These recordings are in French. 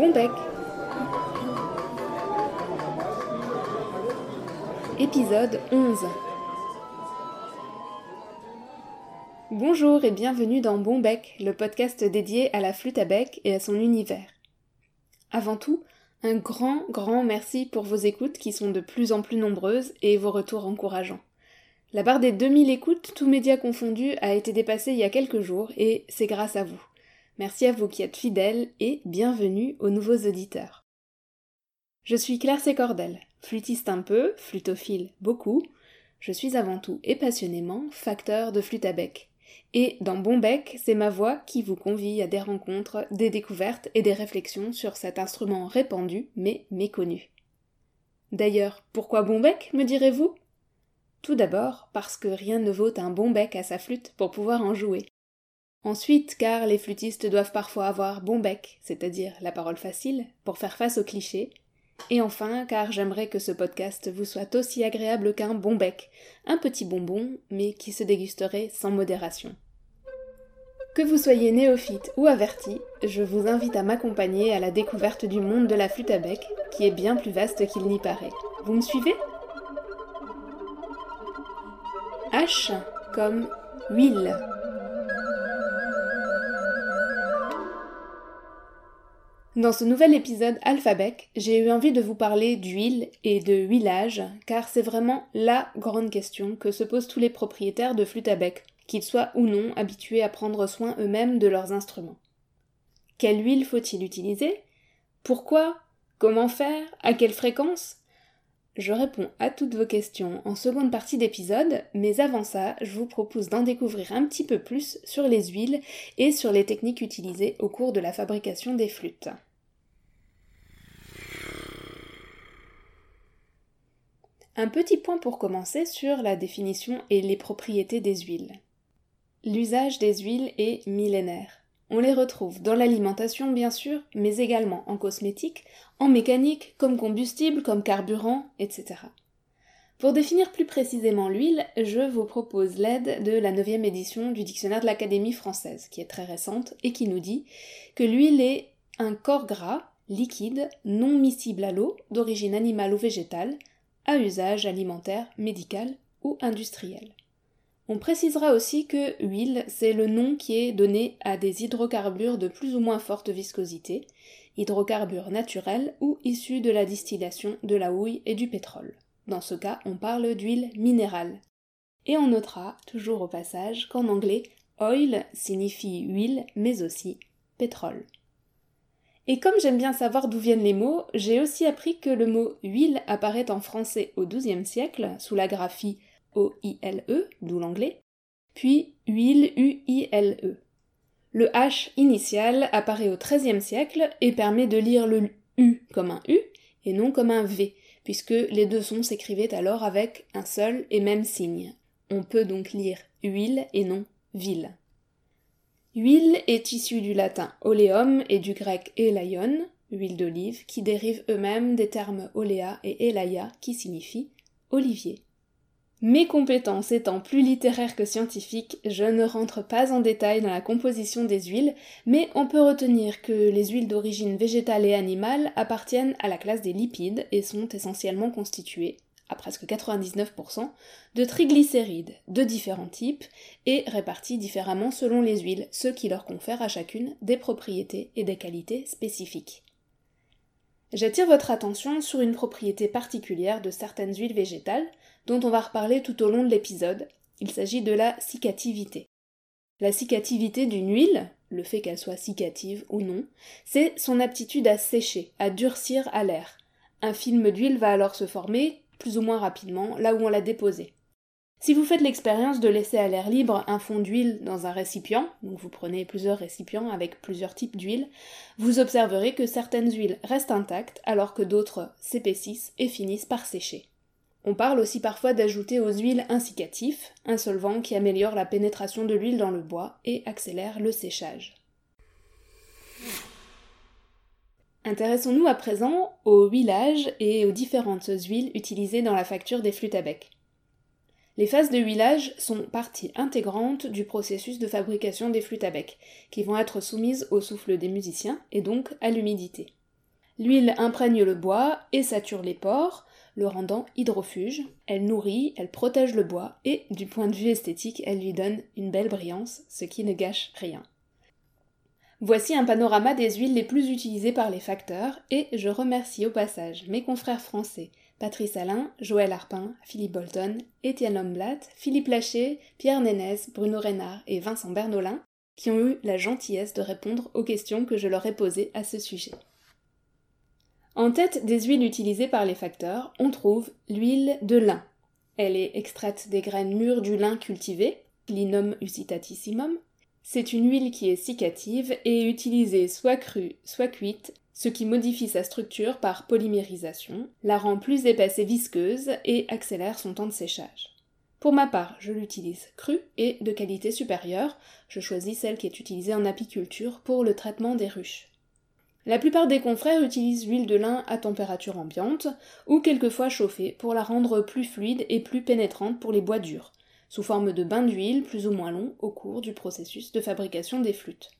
bon bec. Épisode 11 Bonjour et bienvenue dans Bon Bec, le podcast dédié à la flûte à bec et à son univers. Avant tout, un grand, grand merci pour vos écoutes qui sont de plus en plus nombreuses et vos retours encourageants. La barre des 2000 écoutes, tous médias confondus, a été dépassée il y a quelques jours et c'est grâce à vous. Merci à vous qui êtes fidèles et bienvenue aux nouveaux auditeurs. Je suis Claire Sécordel, flûtiste un peu, flutophile beaucoup. Je suis avant tout et passionnément facteur de flûte à bec. Et dans Bon Bec, c'est ma voix qui vous convie à des rencontres, des découvertes et des réflexions sur cet instrument répandu mais méconnu. D'ailleurs, pourquoi Bon Bec, me direz-vous? Tout d'abord parce que rien ne vaut un bon bec à sa flûte pour pouvoir en jouer. Ensuite, car les flûtistes doivent parfois avoir bon bec, c'est-à-dire la parole facile, pour faire face aux clichés. Et enfin, car j'aimerais que ce podcast vous soit aussi agréable qu'un bon bec, un petit bonbon, mais qui se dégusterait sans modération. Que vous soyez néophyte ou averti, je vous invite à m'accompagner à la découverte du monde de la flûte à bec, qui est bien plus vaste qu'il n'y paraît. Vous me suivez? H comme huile. Dans ce nouvel épisode Alphabet, j'ai eu envie de vous parler d'huile et de huilage, car c'est vraiment la grande question que se posent tous les propriétaires de flûte à bec, qu'ils soient ou non habitués à prendre soin eux-mêmes de leurs instruments. Quelle huile faut-il utiliser? Pourquoi? Comment faire? À quelle fréquence? Je réponds à toutes vos questions en seconde partie d'épisode, mais avant ça, je vous propose d'en découvrir un petit peu plus sur les huiles et sur les techniques utilisées au cours de la fabrication des flûtes. Un petit point pour commencer sur la définition et les propriétés des huiles. L'usage des huiles est millénaire. On les retrouve dans l'alimentation bien sûr, mais également en cosmétique, en mécanique, comme combustible, comme carburant, etc. Pour définir plus précisément l'huile, je vous propose l'aide de la 9 édition du dictionnaire de l'Académie française, qui est très récente et qui nous dit que l'huile est un corps gras, liquide, non miscible à l'eau, d'origine animale ou végétale, à usage alimentaire, médical ou industriel. On précisera aussi que huile, c'est le nom qui est donné à des hydrocarbures de plus ou moins forte viscosité, hydrocarbures naturels ou issus de la distillation de la houille et du pétrole. Dans ce cas, on parle d'huile minérale. Et on notera, toujours au passage, qu'en anglais, oil signifie huile, mais aussi pétrole. Et comme j'aime bien savoir d'où viennent les mots, j'ai aussi appris que le mot huile apparaît en français au XIIe siècle, sous la graphie O-I-L-E, d'où l'anglais, puis huile U-I-L-E. Le H initial apparaît au XIIIe siècle et permet de lire le U comme un U et non comme un V, puisque les deux sons s'écrivaient alors avec un seul et même signe. On peut donc lire huile et non ville. Huile est issue du latin oleum et du grec elaion, huile d'olive, qui dérivent eux-mêmes des termes olea et elaia qui signifient olivier. Mes compétences étant plus littéraires que scientifiques, je ne rentre pas en détail dans la composition des huiles, mais on peut retenir que les huiles d'origine végétale et animale appartiennent à la classe des lipides et sont essentiellement constituées, à presque 99%, de triglycérides de différents types et répartis différemment selon les huiles, ce qui leur confère à chacune des propriétés et des qualités spécifiques. J'attire votre attention sur une propriété particulière de certaines huiles végétales, dont on va reparler tout au long de l'épisode. Il s'agit de la cicativité. La cicativité d'une huile, le fait qu'elle soit cicative ou non, c'est son aptitude à sécher, à durcir à l'air. Un film d'huile va alors se former, plus ou moins rapidement, là où on l'a déposé. Si vous faites l'expérience de laisser à l'air libre un fond d'huile dans un récipient, vous prenez plusieurs récipients avec plusieurs types d'huile, vous observerez que certaines huiles restent intactes alors que d'autres s'épaississent et finissent par sécher. On parle aussi parfois d'ajouter aux huiles un cicatif, un solvant qui améliore la pénétration de l'huile dans le bois et accélère le séchage. Intéressons-nous à présent au huilage et aux différentes huiles utilisées dans la facture des flûtes à bec. Les phases de huilage sont partie intégrante du processus de fabrication des flûtes à bec, qui vont être soumises au souffle des musiciens et donc à l'humidité. L'huile imprègne le bois et sature les pores, le rendant hydrofuge. Elle nourrit, elle protège le bois et, du point de vue esthétique, elle lui donne une belle brillance, ce qui ne gâche rien. Voici un panorama des huiles les plus utilisées par les facteurs et je remercie au passage mes confrères français Patrice Alain, Joël Arpin, Philippe Bolton, Étienne Lomblat, Philippe Laché, Pierre Nénès, Bruno Reynard et Vincent Bernolin qui ont eu la gentillesse de répondre aux questions que je leur ai posées à ce sujet. En tête des huiles utilisées par les facteurs, on trouve l'huile de lin. Elle est extraite des graines mûres du lin cultivé, Linum usitatissimum. C'est une huile qui est cicative et utilisée soit crue, soit cuite, ce qui modifie sa structure par polymérisation, la rend plus épaisse et visqueuse et accélère son temps de séchage. Pour ma part, je l'utilise crue et de qualité supérieure, je choisis celle qui est utilisée en apiculture pour le traitement des ruches. La plupart des confrères utilisent l'huile de lin à température ambiante ou quelquefois chauffée pour la rendre plus fluide et plus pénétrante pour les bois durs, sous forme de bain d'huile plus ou moins long au cours du processus de fabrication des flûtes.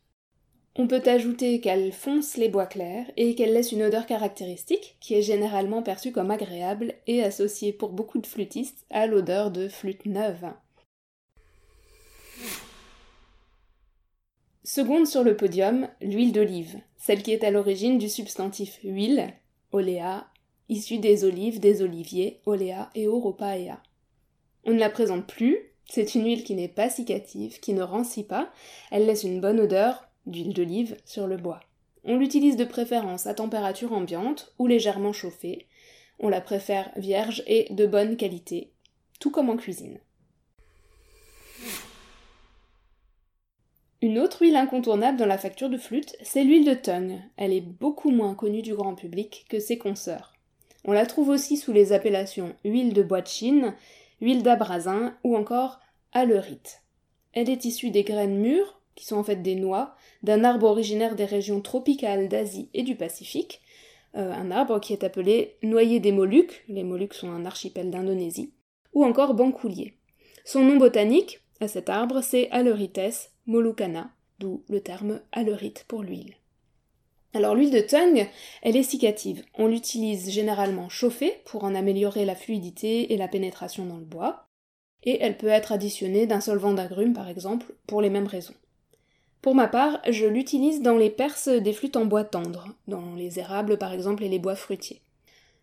On peut ajouter qu'elle fonce les bois clairs et qu'elle laisse une odeur caractéristique qui est généralement perçue comme agréable et associée pour beaucoup de flûtistes à l'odeur de flûte neuve. Seconde sur le podium, l'huile d'olive, celle qui est à l'origine du substantif huile, oléa, issue des olives, des oliviers, oléa et oropaea. On ne la présente plus, c'est une huile qui n'est pas cicative, qui ne rancit pas, elle laisse une bonne odeur d'huile d'olive sur le bois. On l'utilise de préférence à température ambiante ou légèrement chauffée. On la préfère vierge et de bonne qualité, tout comme en cuisine. Une autre huile incontournable dans la facture de flûte, c'est l'huile de tongue. Elle est beaucoup moins connue du grand public que ses consoeurs. On la trouve aussi sous les appellations huile de bois de Chine, huile d'abrasin ou encore aleurite. Elle est issue des graines mûres, qui sont en fait des noix, d'un arbre originaire des régions tropicales d'Asie et du Pacifique, euh, un arbre qui est appelé noyer des Moluques, les Moluques sont un archipel d'Indonésie, ou encore bancoulier. Son nom botanique, à cet arbre, c'est Aleurites molucana, d'où le terme aleurite pour l'huile. Alors l'huile de tongue, elle est cicative. On l'utilise généralement chauffée pour en améliorer la fluidité et la pénétration dans le bois, et elle peut être additionnée d'un solvant d'agrumes par exemple, pour les mêmes raisons. Pour ma part, je l'utilise dans les perces des flûtes en bois tendre, dans les érables par exemple et les bois fruitiers.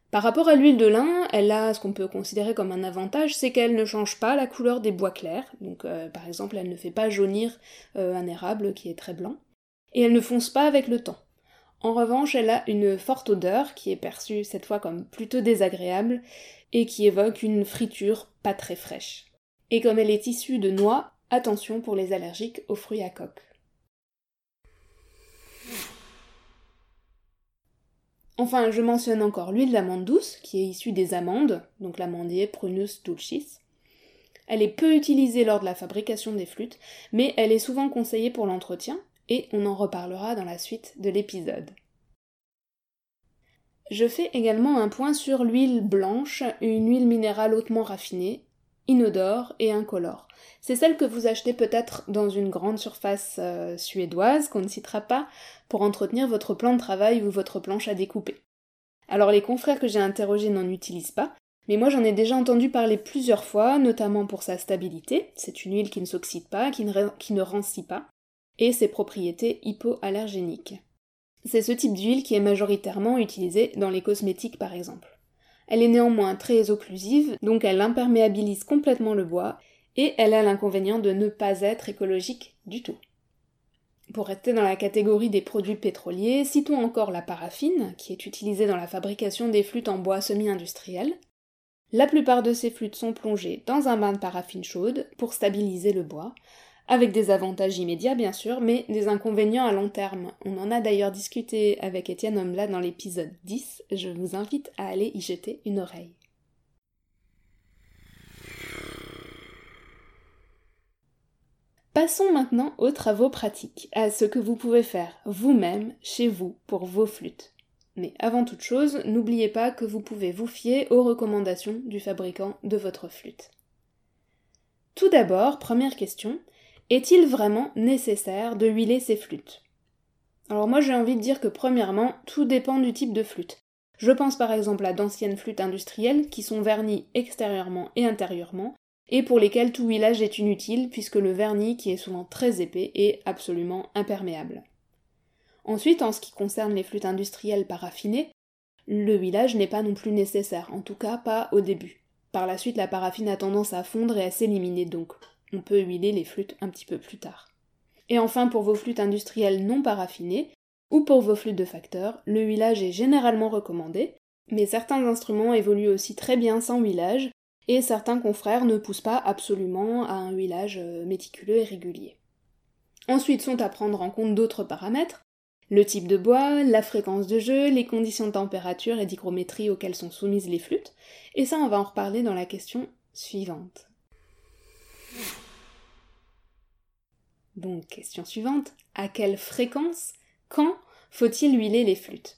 Par rapport à l'huile de lin, elle a ce qu'on peut considérer comme un avantage, c'est qu'elle ne change pas la couleur des bois clairs. Donc euh, par exemple, elle ne fait pas jaunir euh, un érable qui est très blanc. Et elle ne fonce pas avec le temps. En revanche, elle a une forte odeur qui est perçue cette fois comme plutôt désagréable et qui évoque une friture pas très fraîche. Et comme elle est issue de noix, attention pour les allergiques aux fruits à coque. Enfin, je mentionne encore l'huile d'amande douce, qui est issue des amandes, donc l'amandier Prunus dulcis. Elle est peu utilisée lors de la fabrication des flûtes, mais elle est souvent conseillée pour l'entretien, et on en reparlera dans la suite de l'épisode. Je fais également un point sur l'huile blanche, une huile minérale hautement raffinée, inodore et incolore. C'est celle que vous achetez peut-être dans une grande surface euh, suédoise qu'on ne citera pas pour entretenir votre plan de travail ou votre planche à découper. Alors les confrères que j'ai interrogés n'en utilisent pas, mais moi j'en ai déjà entendu parler plusieurs fois, notamment pour sa stabilité, c'est une huile qui ne s'oxyde pas, qui ne, qui ne rancit pas, et ses propriétés hypoallergéniques. C'est ce type d'huile qui est majoritairement utilisé dans les cosmétiques par exemple. Elle est néanmoins très occlusive, donc elle imperméabilise complètement le bois, et elle a l'inconvénient de ne pas être écologique du tout. Pour rester dans la catégorie des produits pétroliers, citons encore la paraffine, qui est utilisée dans la fabrication des flûtes en bois semi-industriel. La plupart de ces flûtes sont plongées dans un bain de paraffine chaude pour stabiliser le bois, avec des avantages immédiats bien sûr, mais des inconvénients à long terme. On en a d'ailleurs discuté avec Étienne Homla dans l'épisode 10, je vous invite à aller y jeter une oreille. Passons maintenant aux travaux pratiques, à ce que vous pouvez faire vous-même chez vous pour vos flûtes. Mais avant toute chose, n'oubliez pas que vous pouvez vous fier aux recommandations du fabricant de votre flûte. Tout d'abord, première question, est-il vraiment nécessaire de huiler ces flûtes? Alors moi j'ai envie de dire que premièrement, tout dépend du type de flûte. Je pense par exemple à d'anciennes flûtes industrielles qui sont vernies extérieurement et intérieurement, et pour lesquelles tout huilage est inutile puisque le vernis, qui est souvent très épais, est absolument imperméable. Ensuite, en ce qui concerne les flûtes industrielles paraffinées, le huilage n'est pas non plus nécessaire, en tout cas pas au début. Par la suite, la paraffine a tendance à fondre et à s'éliminer, donc on peut huiler les flûtes un petit peu plus tard. Et enfin, pour vos flûtes industrielles non paraffinées, ou pour vos flûtes de facteurs, le huilage est généralement recommandé, mais certains instruments évoluent aussi très bien sans huilage, et certains confrères ne poussent pas absolument à un huilage euh, méticuleux et régulier. Ensuite sont à prendre en compte d'autres paramètres, le type de bois, la fréquence de jeu, les conditions de température et d'hygrométrie auxquelles sont soumises les flûtes, et ça on va en reparler dans la question suivante. Donc, question suivante, à quelle fréquence, quand faut-il huiler les flûtes?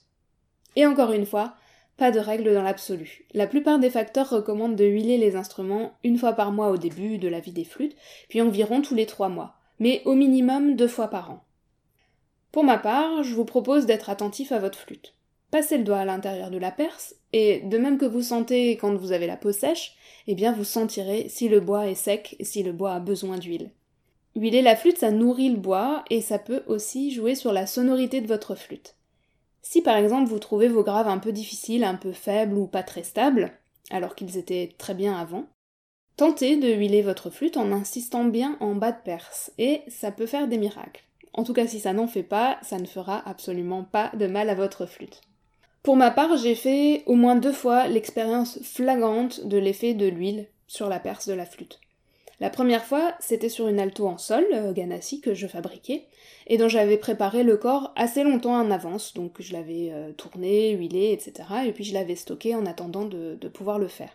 Et encore une fois, pas de règle dans l'absolu. La plupart des facteurs recommandent de huiler les instruments une fois par mois au début de la vie des flûtes, puis environ tous les trois mois, mais au minimum deux fois par an. Pour ma part, je vous propose d'être attentif à votre flûte. Passez le doigt à l'intérieur de la perce, et de même que vous sentez quand vous avez la peau sèche, eh bien vous sentirez si le bois est sec et si le bois a besoin d'huile. Huiler la flûte, ça nourrit le bois, et ça peut aussi jouer sur la sonorité de votre flûte. Si par exemple vous trouvez vos graves un peu difficiles, un peu faibles ou pas très stables, alors qu'ils étaient très bien avant, tentez de huiler votre flûte en insistant bien en bas de perce, et ça peut faire des miracles. En tout cas, si ça n'en fait pas, ça ne fera absolument pas de mal à votre flûte. Pour ma part, j'ai fait au moins deux fois l'expérience flagrante de l'effet de l'huile sur la perce de la flûte. La première fois, c'était sur une alto en sol, euh, Ganassi, que je fabriquais, et dont j'avais préparé le corps assez longtemps en avance, donc je l'avais euh, tourné, huilé, etc., et puis je l'avais stocké en attendant de, de pouvoir le faire.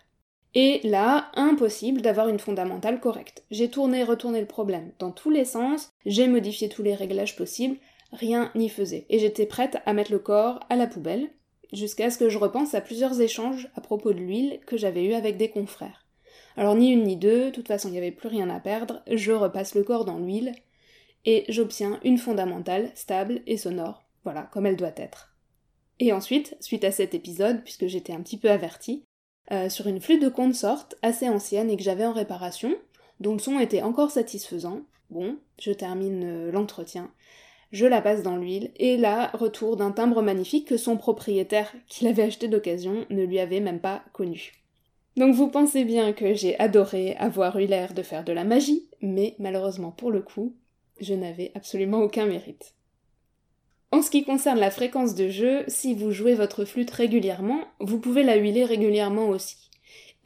Et là, impossible d'avoir une fondamentale correcte. J'ai tourné et retourné le problème dans tous les sens, j'ai modifié tous les réglages possibles, rien n'y faisait. Et j'étais prête à mettre le corps à la poubelle, jusqu'à ce que je repense à plusieurs échanges à propos de l'huile que j'avais eu avec des confrères. Alors ni une ni deux, de toute façon il n'y avait plus rien à perdre, je repasse le corps dans l'huile, et j'obtiens une fondamentale stable et sonore, voilà, comme elle doit être. Et ensuite, suite à cet épisode, puisque j'étais un petit peu avertie, euh, sur une flûte de consorte assez ancienne et que j'avais en réparation, dont le son était encore satisfaisant, bon, je termine euh, l'entretien, je la passe dans l'huile, et là, retour d'un timbre magnifique que son propriétaire, qui l'avait acheté d'occasion, ne lui avait même pas connu. Donc vous pensez bien que j'ai adoré avoir eu l'air de faire de la magie, mais malheureusement pour le coup, je n'avais absolument aucun mérite. En ce qui concerne la fréquence de jeu, si vous jouez votre flûte régulièrement, vous pouvez la huiler régulièrement aussi.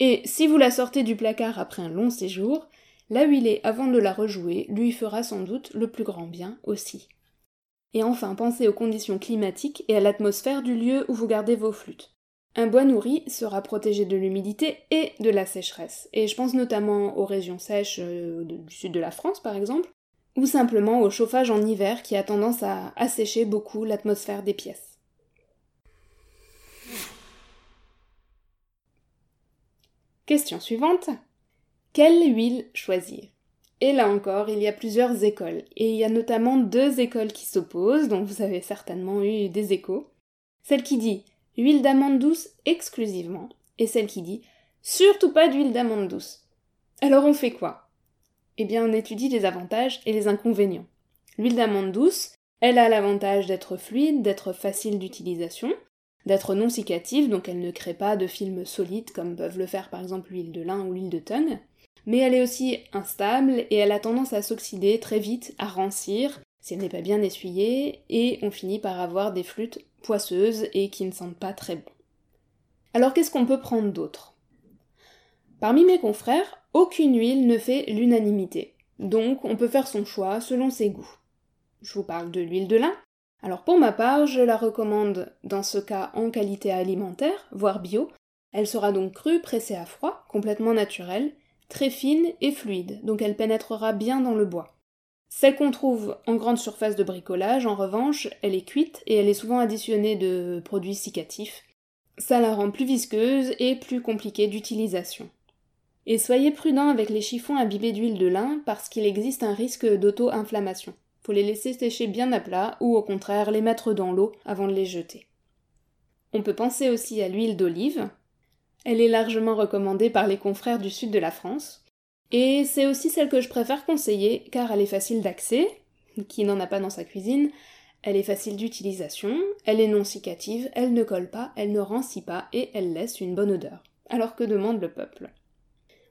Et si vous la sortez du placard après un long séjour, la huiler avant de la rejouer lui fera sans doute le plus grand bien aussi. Et enfin, pensez aux conditions climatiques et à l'atmosphère du lieu où vous gardez vos flûtes. Un bois nourri sera protégé de l'humidité et de la sécheresse, et je pense notamment aux régions sèches euh, du sud de la France par exemple, ou simplement au chauffage en hiver qui a tendance à assécher beaucoup l'atmosphère des pièces. Question suivante. Quelle huile choisir? Et là encore, il y a plusieurs écoles, et il y a notamment deux écoles qui s'opposent, dont vous avez certainement eu des échos. Celle qui dit huile d'amande douce exclusivement, et celle qui dit surtout pas d'huile d'amande douce. Alors on fait quoi? Eh bien on étudie les avantages et les inconvénients. L'huile d'amande douce, elle a l'avantage d'être fluide, d'être facile d'utilisation, d'être non cicative, donc elle ne crée pas de films solides comme peuvent le faire par exemple l'huile de lin ou l'huile de tongue, mais elle est aussi instable et elle a tendance à s'oxyder très vite, à rancir, si elle n'est pas bien essuyée, et on finit par avoir des flûtes poisseuses et qui ne sentent pas très bon. Alors qu'est-ce qu'on peut prendre d'autre? Parmi mes confrères, aucune huile ne fait l'unanimité, donc on peut faire son choix selon ses goûts. Je vous parle de l'huile de lin. Alors pour ma part, je la recommande dans ce cas en qualité alimentaire, voire bio. Elle sera donc crue, pressée à froid, complètement naturelle, très fine et fluide, donc elle pénétrera bien dans le bois. Celle qu'on trouve en grande surface de bricolage, en revanche, elle est cuite et elle est souvent additionnée de produits cicatifs. Ça la rend plus visqueuse et plus compliquée d'utilisation. Et soyez prudent avec les chiffons imbibés d'huile de lin parce qu'il existe un risque d'auto-inflammation. Faut les laisser sécher bien à plat ou au contraire les mettre dans l'eau avant de les jeter. On peut penser aussi à l'huile d'olive. Elle est largement recommandée par les confrères du sud de la France. Et c'est aussi celle que je préfère conseiller car elle est facile d'accès, qui n'en a pas dans sa cuisine, elle est facile d'utilisation, elle est non cicative, elle ne colle pas, elle ne rancit pas et elle laisse une bonne odeur. Alors que demande le peuple?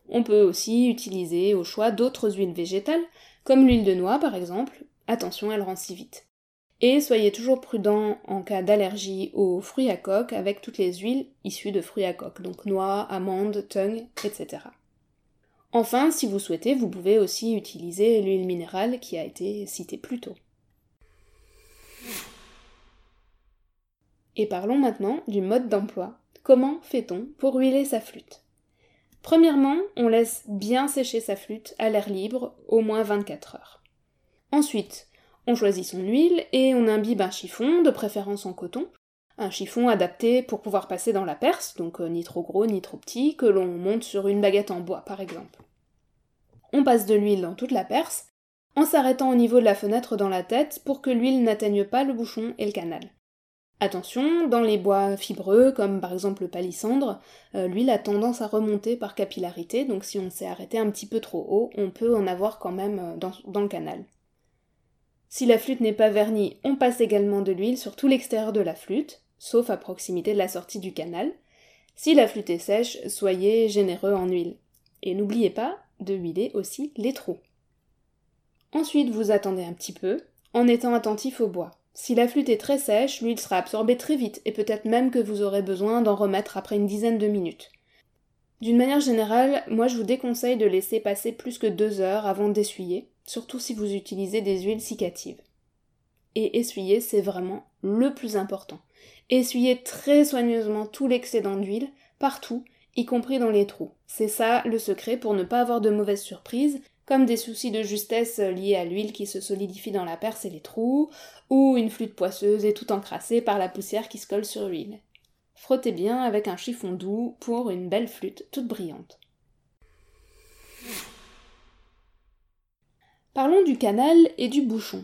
On peut aussi utiliser au choix d'autres huiles végétales, comme l'huile de noix par exemple. Attention, elle rancit vite. Et soyez toujours prudent en cas d'allergie aux fruits à coque avec toutes les huiles issues de fruits à coque, donc noix, amandes, tongue, etc. Enfin, si vous souhaitez, vous pouvez aussi utiliser l'huile minérale qui a été citée plus tôt. Et parlons maintenant du mode d'emploi. Comment fait-on pour huiler sa flûte? Premièrement, on laisse bien sécher sa flûte à l'air libre, au moins 24 heures. Ensuite, on choisit son huile et on imbibe un chiffon, de préférence en coton, un chiffon adapté pour pouvoir passer dans la perce, donc euh, ni trop gros ni trop petit, que l'on monte sur une baguette en bois par exemple. On passe de l'huile dans toute la perce, en s'arrêtant au niveau de la fenêtre dans la tête pour que l'huile n'atteigne pas le bouchon et le canal. Attention, dans les bois fibreux, comme par exemple le palissandre, euh, l'huile a tendance à remonter par capillarité, donc si on s'est arrêté un petit peu trop haut, on peut en avoir quand même euh, dans le canal. Si la flûte n'est pas vernie, on passe également de l'huile sur tout l'extérieur de la flûte, sauf à proximité de la sortie du canal. Si la flûte est sèche, soyez généreux en huile. Et n'oubliez pas de huiler aussi les trous. Ensuite, vous attendez un petit peu, en étant attentif au bois. Si la flûte est très sèche, l'huile sera absorbée très vite, et peut-être même que vous aurez besoin d'en remettre après une dizaine de minutes. D'une manière générale, moi je vous déconseille de laisser passer plus que deux heures avant d'essuyer, surtout si vous utilisez des huiles cicatives. Et essuyer, c'est vraiment le plus important. Essuyez très soigneusement tout l'excédent d'huile, partout, y compris dans les trous. C'est ça le secret pour ne pas avoir de mauvaises surprises, comme des soucis de justesse liés à l'huile qui se solidifie dans la perce et les trous, ou une flûte poisseuse et tout encrassée par la poussière qui se colle sur l'huile. Frottez bien avec un chiffon doux pour une belle flûte toute brillante. Parlons du canal et du bouchon.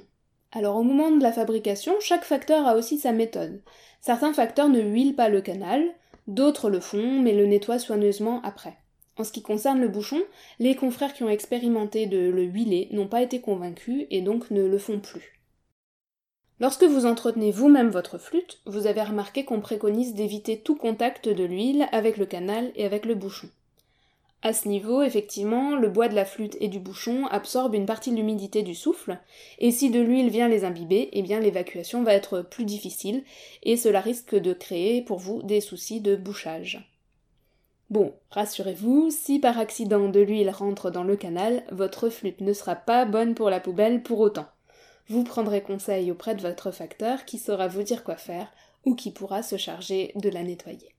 Alors au moment de la fabrication, chaque facteur a aussi sa méthode. Certains facteurs ne huilent pas le canal, d'autres le font mais le nettoient soigneusement après. En ce qui concerne le bouchon, les confrères qui ont expérimenté de le huiler n'ont pas été convaincus et donc ne le font plus. Lorsque vous entretenez vous-même votre flûte, vous avez remarqué qu'on préconise d'éviter tout contact de l'huile avec le canal et avec le bouchon. À ce niveau, effectivement, le bois de la flûte et du bouchon absorbe une partie de l'humidité du souffle, et si de l'huile vient les imbiber, eh bien l'évacuation va être plus difficile, et cela risque de créer pour vous des soucis de bouchage. Bon, rassurez-vous, si par accident de l'huile rentre dans le canal, votre flûte ne sera pas bonne pour la poubelle pour autant vous prendrez conseil auprès de votre facteur qui saura vous dire quoi faire ou qui pourra se charger de la nettoyer.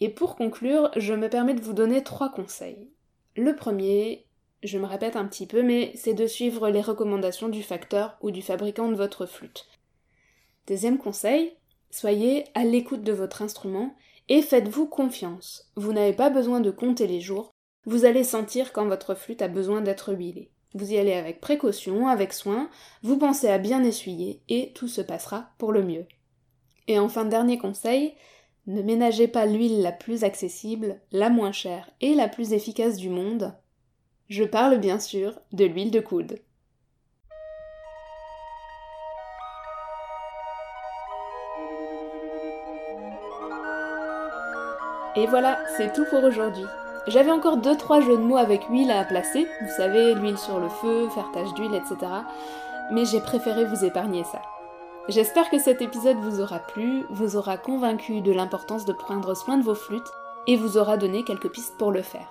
Et pour conclure, je me permets de vous donner trois conseils. Le premier, je me répète un petit peu, mais c'est de suivre les recommandations du facteur ou du fabricant de votre flûte. Deuxième conseil, soyez à l'écoute de votre instrument et faites-vous confiance. Vous n'avez pas besoin de compter les jours, vous allez sentir quand votre flûte a besoin d'être huilée. Vous y allez avec précaution, avec soin, vous pensez à bien essuyer et tout se passera pour le mieux. Et enfin, dernier conseil, ne ménagez pas l'huile la plus accessible, la moins chère et la plus efficace du monde. Je parle bien sûr de l'huile de coude. Et voilà, c'est tout pour aujourd'hui. J'avais encore 2-3 jeux de mots avec huile à placer, vous savez, l'huile sur le feu, faire tache d'huile, etc. Mais j'ai préféré vous épargner ça. J'espère que cet épisode vous aura plu, vous aura convaincu de l'importance de prendre soin de vos flûtes et vous aura donné quelques pistes pour le faire.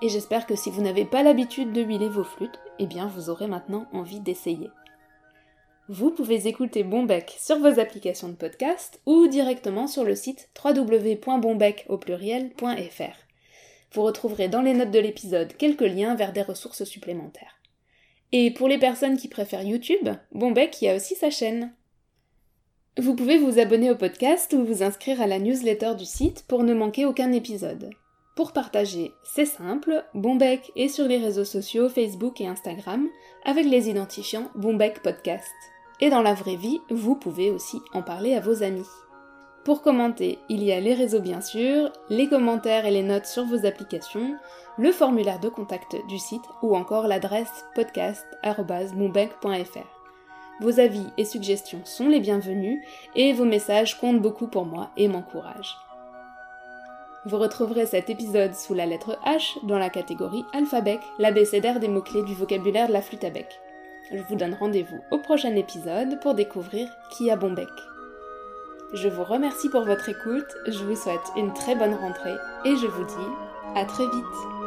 Et j'espère que si vous n'avez pas l'habitude de huiler vos flûtes, eh bien vous aurez maintenant envie d'essayer. Vous pouvez écouter Bonbec sur vos applications de podcast ou directement sur le site www.bonbec au pluriel.fr. Vous retrouverez dans les notes de l'épisode quelques liens vers des ressources supplémentaires. Et pour les personnes qui préfèrent YouTube, Bonbec y a aussi sa chaîne. Vous pouvez vous abonner au podcast ou vous inscrire à la newsletter du site pour ne manquer aucun épisode. Pour partager, c'est simple, Bombec est sur les réseaux sociaux Facebook et Instagram avec les identifiants Bombec Podcast. Et dans la vraie vie, vous pouvez aussi en parler à vos amis. Pour commenter, il y a les réseaux bien sûr, les commentaires et les notes sur vos applications, le formulaire de contact du site ou encore l'adresse podcast.moonbank.fr. Vos avis et suggestions sont les bienvenus et vos messages comptent beaucoup pour moi et m'encouragent. Vous retrouverez cet épisode sous la lettre H dans la catégorie alphabet, l'abécédaire des mots-clés du vocabulaire de la flûte à bec. Je vous donne rendez-vous au prochain épisode pour découvrir qui a bon bec. Je vous remercie pour votre écoute, je vous souhaite une très bonne rentrée et je vous dis à très vite